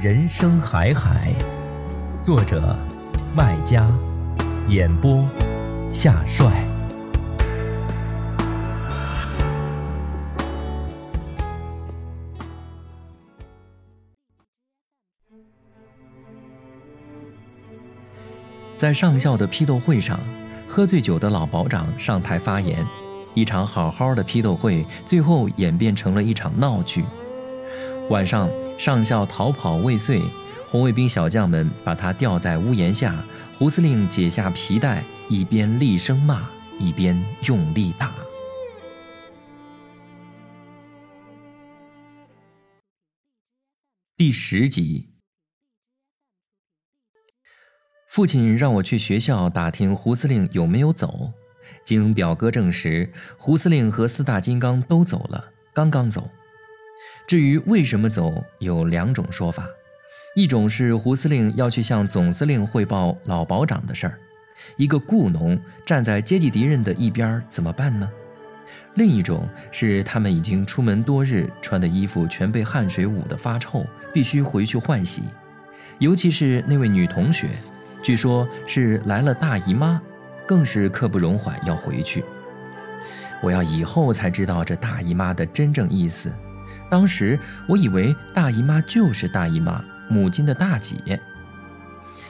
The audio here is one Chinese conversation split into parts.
人生海海，作者麦家，演播夏帅。在上校的批斗会上，喝醉酒的老保长上台发言，一场好好的批斗会，最后演变成了一场闹剧。晚上，上校逃跑未遂，红卫兵小将们把他吊在屋檐下。胡司令解下皮带，一边厉声骂，一边用力打。第十集，父亲让我去学校打听胡司令有没有走。经表哥证实，胡司令和四大金刚都走了，刚刚走。至于为什么走，有两种说法：一种是胡司令要去向总司令汇报老保长的事儿，一个雇农站在阶级敌人的一边怎么办呢？另一种是他们已经出门多日，穿的衣服全被汗水捂得发臭，必须回去换洗。尤其是那位女同学，据说是来了大姨妈，更是刻不容缓要回去。我要以后才知道这大姨妈的真正意思。当时我以为大姨妈就是大姨妈，母亲的大姐。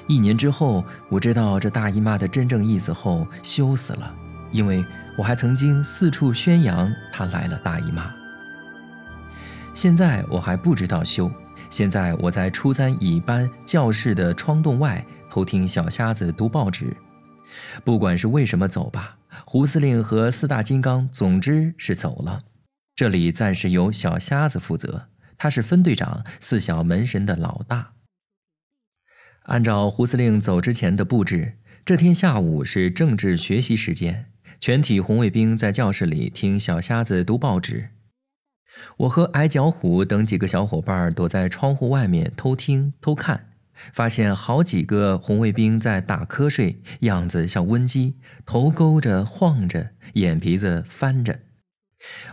一年之后，我知道这大姨妈的真正意思后，羞死了，因为我还曾经四处宣扬她来了大姨妈。现在我还不知道羞，现在我在初三乙班教室的窗洞外偷听小瞎子读报纸。不管是为什么走吧，胡司令和四大金刚，总之是走了。这里暂时由小瞎子负责，他是分队长，四小门神的老大。按照胡司令走之前的布置，这天下午是政治学习时间，全体红卫兵在教室里听小瞎子读报纸。我和矮脚虎等几个小伙伴躲在窗户外面偷听偷看，发现好几个红卫兵在打瞌睡，样子像温鸡，头勾着晃着，眼皮子翻着。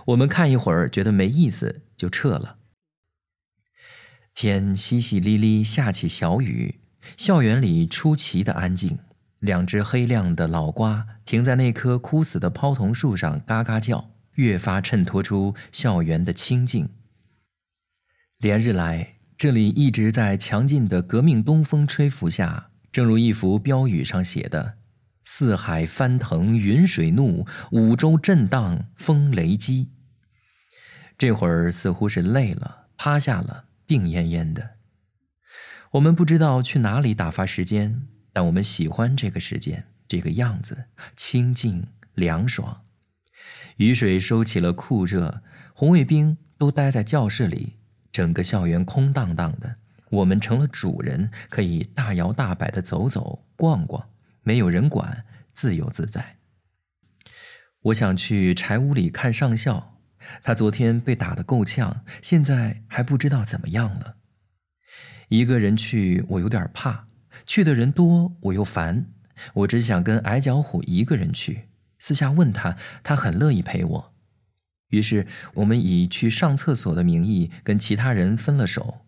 我们看一会儿，觉得没意思，就撤了。天淅淅沥沥下起小雨，校园里出奇的安静。两只黑亮的老瓜停在那棵枯死的泡桐树上，嘎嘎叫，越发衬托出校园的清静。连日来，这里一直在强劲的革命东风吹拂下，正如一幅标语上写的。四海翻腾云水怒，五洲震荡风雷激。这会儿似乎是累了，趴下了，病恹恹的。我们不知道去哪里打发时间，但我们喜欢这个时间，这个样子，清静凉爽。雨水收起了酷热，红卫兵都待在教室里，整个校园空荡荡的。我们成了主人，可以大摇大摆的走走逛逛。没有人管，自由自在。我想去柴屋里看上校，他昨天被打得够呛，现在还不知道怎么样了。一个人去，我有点怕；去的人多，我又烦。我只想跟矮脚虎一个人去。私下问他，他很乐意陪我。于是我们以去上厕所的名义跟其他人分了手。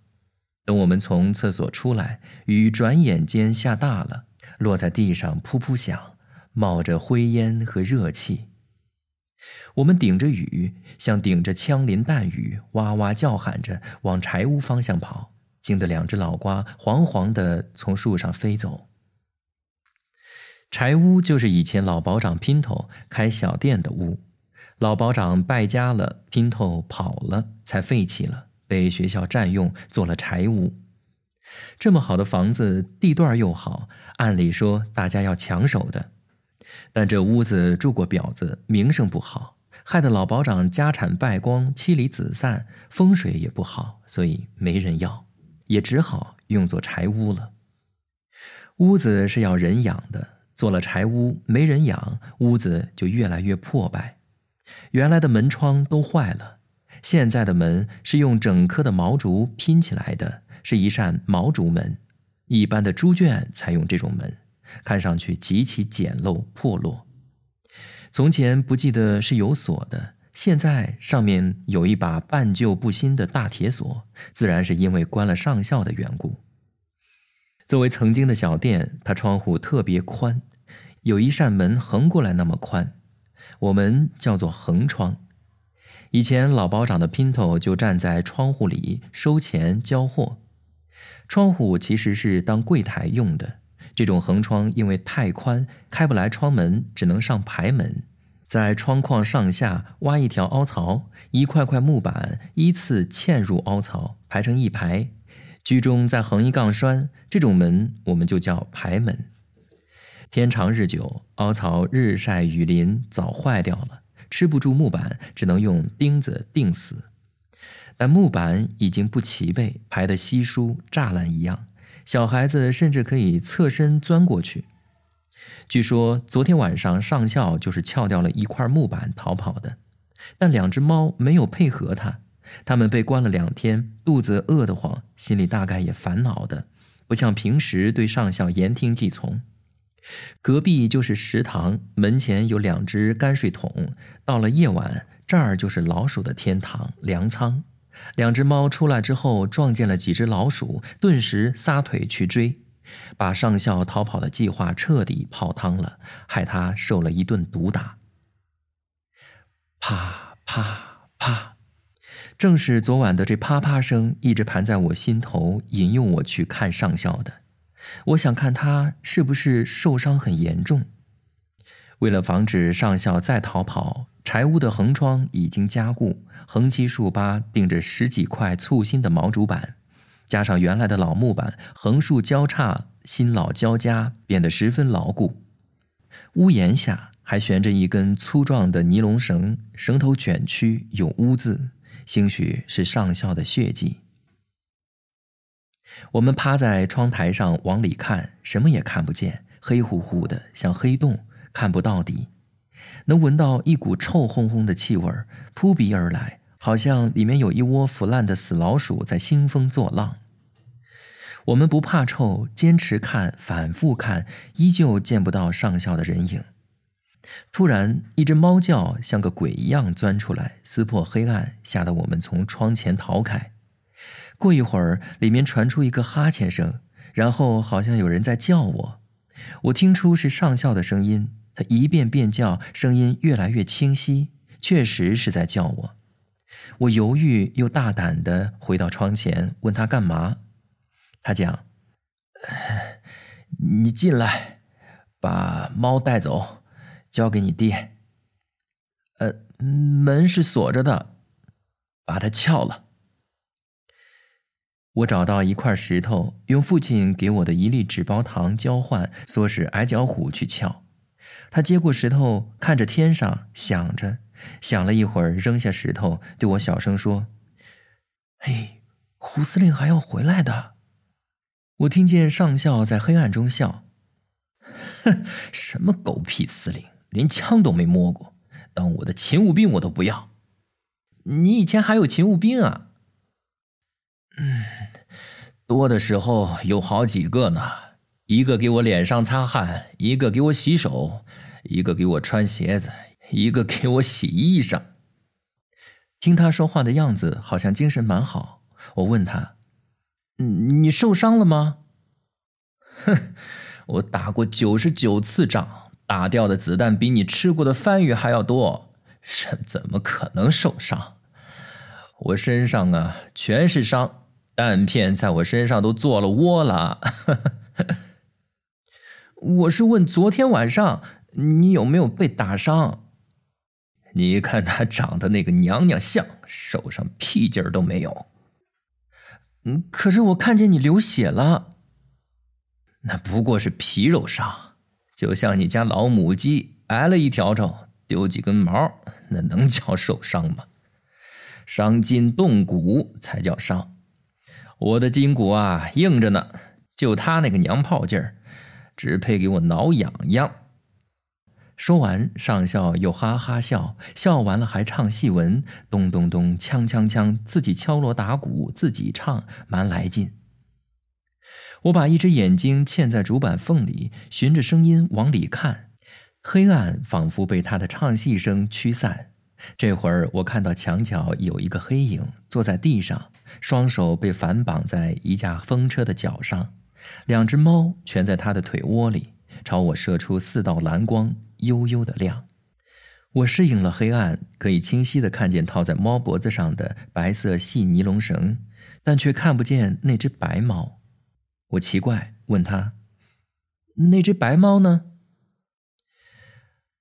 等我们从厕所出来，雨转眼间下大了。落在地上，噗噗响，冒着灰烟和热气。我们顶着雨，像顶着枪林弹雨，哇哇叫喊着往柴屋方向跑。惊得两只老瓜惶惶地从树上飞走。柴屋就是以前老保长姘头开小店的屋，老保长败家了，姘头跑了，才废弃了，被学校占用做了柴屋。这么好的房子，地段又好，按理说大家要抢手的，但这屋子住过婊子，名声不好，害得老保长家产败光，妻离子散，风水也不好，所以没人要，也只好用作柴屋了。屋子是要人养的。做了柴屋，没人养，屋子就越来越破败。原来的门窗都坏了，现在的门是用整棵的毛竹拼起来的，是一扇毛竹门。一般的猪圈才用这种门，看上去极其简陋破落。从前不记得是有锁的，现在上面有一把半旧不新的大铁锁，自然是因为关了上校的缘故。作为曾经的小店，它窗户特别宽。有一扇门横过来那么宽，我们叫做横窗。以前老保长的姘头就站在窗户里收钱交货。窗户其实是当柜台用的。这种横窗因为太宽，开不来窗门，只能上排门，在窗框上下挖一条凹槽，一块块木板依次嵌入凹槽，排成一排，居中再横一杠栓。这种门我们就叫排门。天长日久，凹槽日晒雨淋早坏掉了，吃不住木板，只能用钉子钉死。但木板已经不齐备，排得稀疏，栅栏一样，小孩子甚至可以侧身钻过去。据说昨天晚上上校就是撬掉了一块木板逃跑的，但两只猫没有配合他，他们被关了两天，肚子饿得慌，心里大概也烦恼的，不像平时对上校言听计从。隔壁就是食堂，门前有两只泔水桶。到了夜晚，这儿就是老鼠的天堂粮仓。两只猫出来之后，撞见了几只老鼠，顿时撒腿去追，把上校逃跑的计划彻底泡汤了，害他受了一顿毒打。啪啪啪，正是昨晚的这啪啪声，一直盘在我心头，引诱我去看上校的。我想看他是不是受伤很严重。为了防止上校再逃跑，柴屋的横窗已经加固，横七竖八钉着十几块粗新的毛竹板，加上原来的老木板，横竖交叉，新老交加，变得十分牢固。屋檐下还悬着一根粗壮的尼龙绳，绳头卷曲，有污渍，兴许是上校的血迹。我们趴在窗台上往里看，什么也看不见，黑乎乎的，像黑洞，看不到底。能闻到一股臭烘烘的气味扑鼻而来，好像里面有一窝腐烂的死老鼠在兴风作浪。我们不怕臭，坚持看，反复看，依旧见不到上校的人影。突然，一只猫叫，像个鬼一样钻出来，撕破黑暗，吓得我们从窗前逃开。过一会儿，里面传出一个哈欠声，然后好像有人在叫我。我听出是上校的声音，他一遍遍叫，声音越来越清晰，确实是在叫我。我犹豫又大胆地回到窗前，问他干嘛。他讲：“你进来，把猫带走，交给你爹。呃，门是锁着的，把它撬了。”我找到一块石头，用父亲给我的一粒纸包糖交换，唆使矮脚虎去撬。他接过石头，看着天上，想着，想了一会儿，扔下石头，对我小声说：“嘿，胡司令还要回来的。”我听见上校在黑暗中笑：“哼，什么狗屁司令，连枪都没摸过，当我的勤务兵我都不要。你以前还有勤务兵啊？”嗯，多的时候有好几个呢，一个给我脸上擦汗，一个给我洗手，一个给我穿鞋子，一个给我洗衣裳。听他说话的样子，好像精神蛮好。我问他：“你受伤了吗？”哼，我打过九十九次仗，打掉的子弹比你吃过的番禺还要多，什怎么可能受伤？我身上啊全是伤。弹片在我身上都做了窝了。我是问昨天晚上你有没有被打伤？你看他长得那个娘娘像，手上屁劲儿都没有。嗯，可是我看见你流血了。那不过是皮肉伤，就像你家老母鸡挨了一条条，丢几根毛，那能叫受伤吗？伤筋动骨才叫伤。我的筋骨啊，硬着呢，就他那个娘炮劲儿，只配给我挠痒痒。说完，上校又哈哈笑笑完了，还唱戏文，咚咚咚，锵锵锵，自己敲锣打鼓，自己唱，蛮来劲。我把一只眼睛嵌在主板缝里，循着声音往里看，黑暗仿佛被他的唱戏声驱散。这会儿，我看到墙角有一个黑影坐在地上，双手被反绑在一架风车的脚上，两只猫蜷在他的腿窝里，朝我射出四道蓝光。悠悠的亮，我适应了黑暗，可以清晰的看见套在猫脖子上的白色细尼龙绳，但却看不见那只白猫。我奇怪，问他：“那只白猫呢？”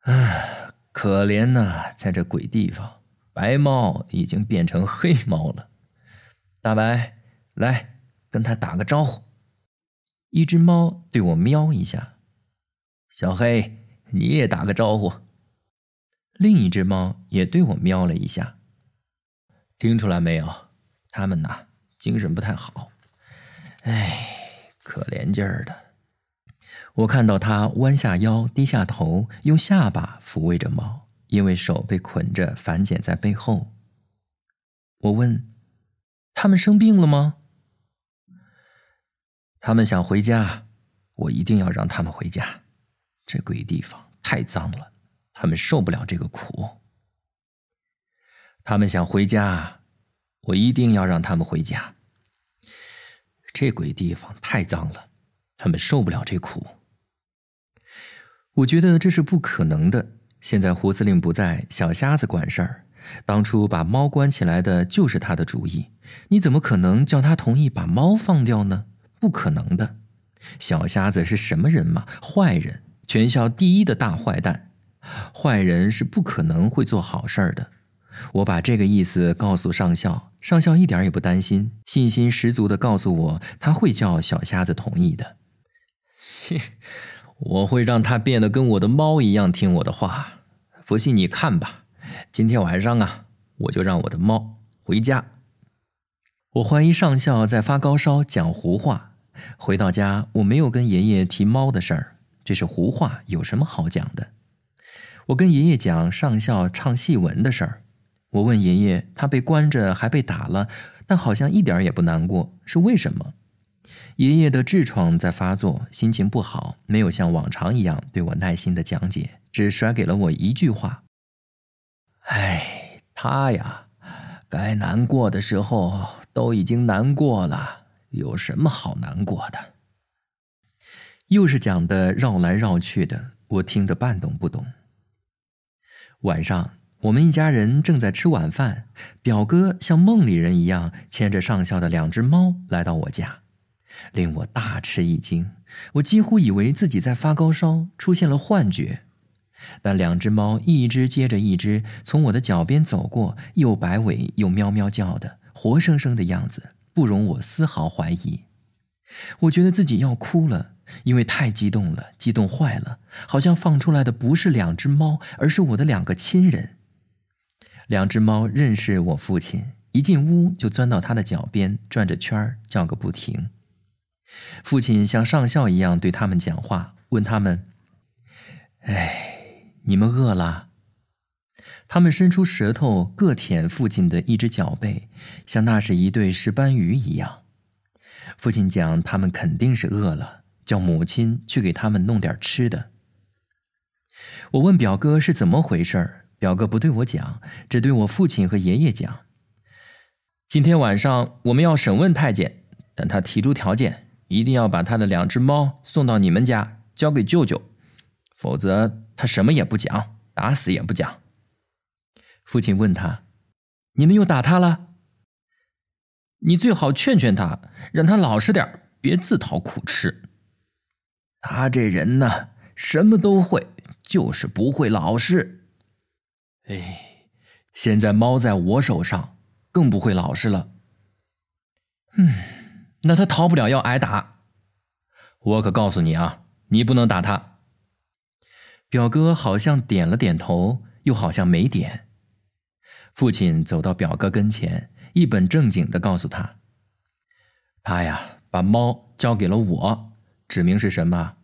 唉，可怜呐，在这鬼地方，白猫已经变成黑猫了。大白，来跟他打个招呼。一只猫对我喵一下，小黑。你也打个招呼。另一只猫也对我喵了一下。听出来没有？它们呐，精神不太好。哎，可怜劲儿的。我看到它弯下腰，低下头，用下巴抚慰着猫，因为手被捆着，反剪在背后。我问：“他们生病了吗？”他们想回家，我一定要让他们回家。这鬼地方太脏了，他们受不了这个苦。他们想回家，我一定要让他们回家。这鬼地方太脏了，他们受不了这苦。我觉得这是不可能的。现在胡司令不在，小瞎子管事儿。当初把猫关起来的就是他的主意，你怎么可能叫他同意把猫放掉呢？不可能的。小瞎子是什么人嘛？坏人。全校第一的大坏蛋，坏人是不可能会做好事儿的。我把这个意思告诉上校，上校一点也不担心，信心十足的告诉我他会叫小瞎子同意的。切，我会让他变得跟我的猫一样听我的话。不信你看吧，今天晚上啊，我就让我的猫回家。我怀疑上校在发高烧讲胡话。回到家，我没有跟爷爷提猫的事儿。这是胡话，有什么好讲的？我跟爷爷讲上校唱戏文的事儿。我问爷爷，他被关着还被打了，但好像一点也不难过，是为什么？爷爷的痔疮在发作，心情不好，没有像往常一样对我耐心的讲解，只甩给了我一句话：“哎，他呀，该难过的时候都已经难过了，有什么好难过的？”又是讲的绕来绕去的，我听得半懂不懂。晚上，我们一家人正在吃晚饭，表哥像梦里人一样牵着上校的两只猫来到我家，令我大吃一惊。我几乎以为自己在发高烧，出现了幻觉。但两只猫一只接着一只从我的脚边走过，又摆尾又喵喵叫的，活生生的样子，不容我丝毫怀疑。我觉得自己要哭了。因为太激动了，激动坏了，好像放出来的不是两只猫，而是我的两个亲人。两只猫认识我父亲，一进屋就钻到他的脚边，转着圈儿叫个不停。父亲像上校一样对他们讲话，问他们：“哎，你们饿了？”他们伸出舌头各舔父亲的一只脚背，像那是一对石斑鱼一样。父亲讲，他们肯定是饿了。叫母亲去给他们弄点吃的。我问表哥是怎么回事表哥不对我讲，只对我父亲和爷爷讲。今天晚上我们要审问太监，但他提出条件，一定要把他的两只猫送到你们家交给舅舅，否则他什么也不讲，打死也不讲。父亲问他：“你们又打他了？”你最好劝劝他，让他老实点别自讨苦吃。他这人呢，什么都会，就是不会老实。哎，现在猫在我手上，更不会老实了。嗯，那他逃不了要挨打。我可告诉你啊，你不能打他。表哥好像点了点头，又好像没点。父亲走到表哥跟前，一本正经的告诉他：“他呀，把猫交给了我，指明是什么？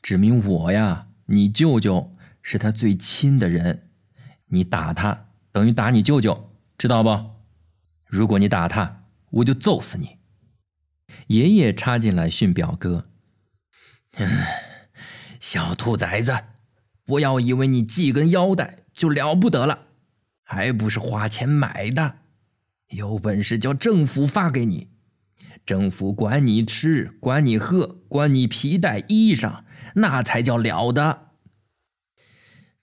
指明我呀，你舅舅是他最亲的人。你打他，等于打你舅舅，知道不？如果你打他，我就揍死你。”爷爷插进来训表哥：“小兔崽子，不要以为你系根腰带就了不得了。”还不是花钱买的，有本事叫政府发给你，政府管你吃，管你喝，管你皮带衣裳，那才叫了得。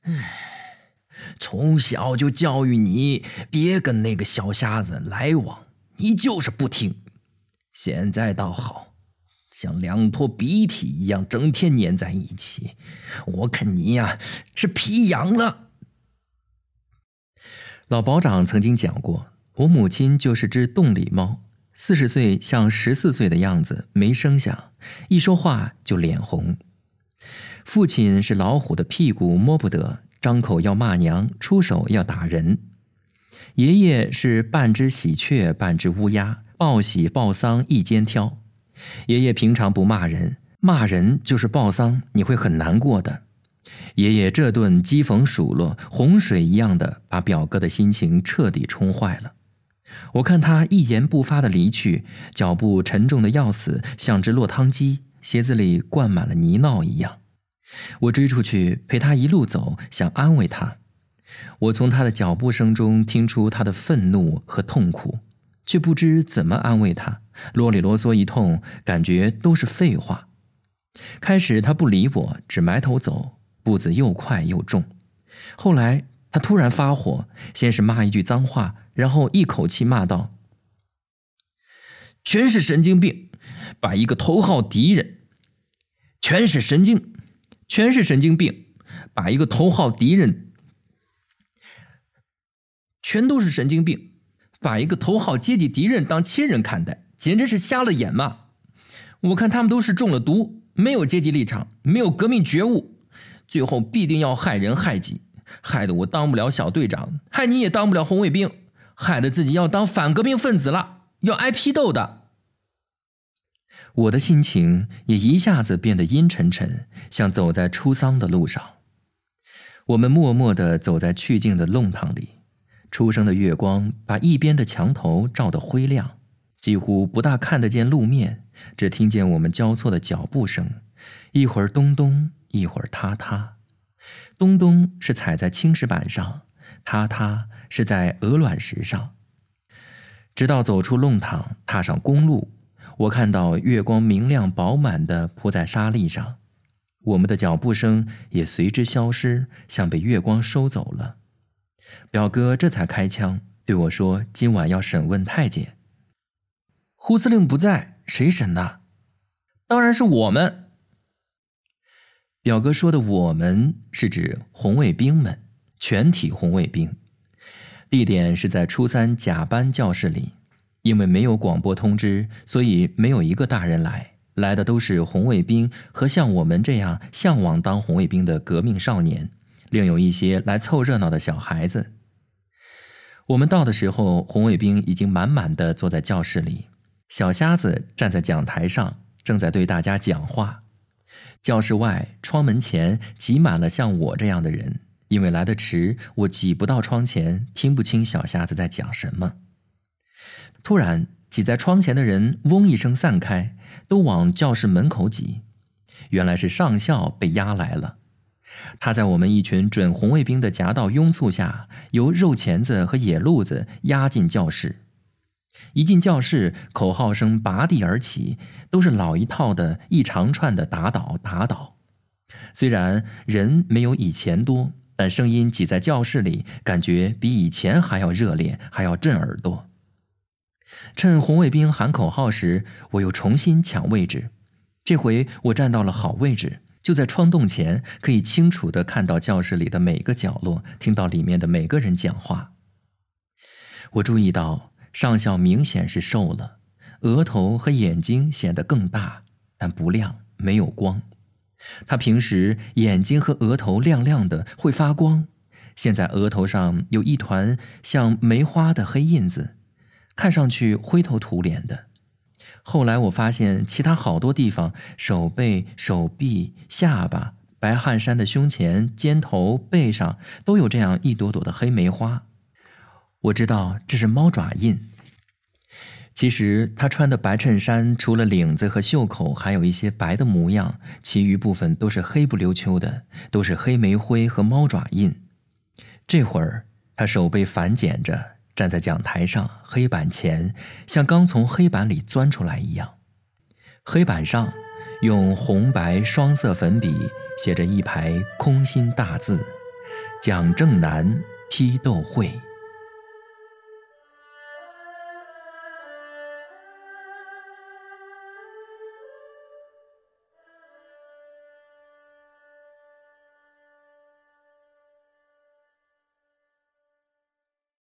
唉，从小就教育你别跟那个小瞎子来往，你就是不听。现在倒好，像两坨鼻涕一样，整天粘在一起。我看你呀，是皮痒了。老保长曾经讲过，我母亲就是只洞里猫，四十岁像十四岁的样子，没声响，一说话就脸红。父亲是老虎的屁股摸不得，张口要骂娘，出手要打人。爷爷是半只喜鹊，半只乌鸦，报喜报丧一肩挑。爷爷平常不骂人，骂人就是报丧，你会很难过的。爷爷这顿讥讽数落，洪水一样的把表哥的心情彻底冲坏了。我看他一言不发的离去，脚步沉重的要死，像只落汤鸡，鞋子里灌满了泥淖一样。我追出去陪他一路走，想安慰他。我从他的脚步声中听出他的愤怒和痛苦，却不知怎么安慰他，啰里啰嗦一通，感觉都是废话。开始他不理我，只埋头走。步子又快又重，后来他突然发火，先是骂一句脏话，然后一口气骂道：“全是神经病，把一个头号敌人，全是神经，全是神经病，把一个头号敌人，全都是神经病，把一个头号阶级敌人当亲人看待，简直是瞎了眼嘛！我看他们都是中了毒，没有阶级立场，没有革命觉悟。”最后必定要害人害己，害得我当不了小队长，害你也当不了红卫兵，害得自己要当反革命分子了，要挨批斗的。我的心情也一下子变得阴沉沉，像走在出丧的路上。我们默默地走在去静的弄堂里，初升的月光把一边的墙头照得灰亮，几乎不大看得见路面，只听见我们交错的脚步声，一会儿咚咚。一会儿踏踏，咚咚是踩在青石板上，踏踏是在鹅卵石上。直到走出弄堂，踏上公路，我看到月光明亮饱满的铺在沙砾上，我们的脚步声也随之消失，像被月光收走了。表哥这才开枪对我说：“今晚要审问太监。”胡司令不在，谁审呢？当然是我们。表哥说的“我们”是指红卫兵们，全体红卫兵。地点是在初三甲班教室里，因为没有广播通知，所以没有一个大人来，来的都是红卫兵和像我们这样向往当红卫兵的革命少年，另有一些来凑热闹的小孩子。我们到的时候，红卫兵已经满满的坐在教室里，小瞎子站在讲台上，正在对大家讲话。教室外窗门前挤满了像我这样的人，因为来得迟，我挤不到窗前，听不清小瞎子在讲什么。突然，挤在窗前的人“嗡”一声散开，都往教室门口挤。原来是上校被押来了，他在我们一群准红卫兵的夹道拥簇下，由肉钳子和野路子押进教室。一进教室，口号声拔地而起，都是老一套的，一长串的打倒打倒。虽然人没有以前多，但声音挤在教室里，感觉比以前还要热烈，还要震耳朵。趁红卫兵喊口号时，我又重新抢位置。这回我站到了好位置，就在窗洞前，可以清楚地看到教室里的每个角落，听到里面的每个人讲话。我注意到上校明显是瘦了，额头和眼睛显得更大，但不亮，没有光。他平时眼睛和额头亮亮的，会发光。现在额头上有一团像梅花的黑印子，看上去灰头土脸的。后来我发现其他好多地方，手背、手臂、下巴、白汗衫的胸前、肩头、背上都有这样一朵朵的黑梅花。我知道这是猫爪印。其实他穿的白衬衫，除了领子和袖口还有一些白的模样，其余部分都是黑不溜秋的，都是黑煤灰和猫爪印。这会儿他手背反剪着，站在讲台上黑板前，像刚从黑板里钻出来一样。黑板上用红白双色粉笔写着一排空心大字：“蒋正南批斗会。”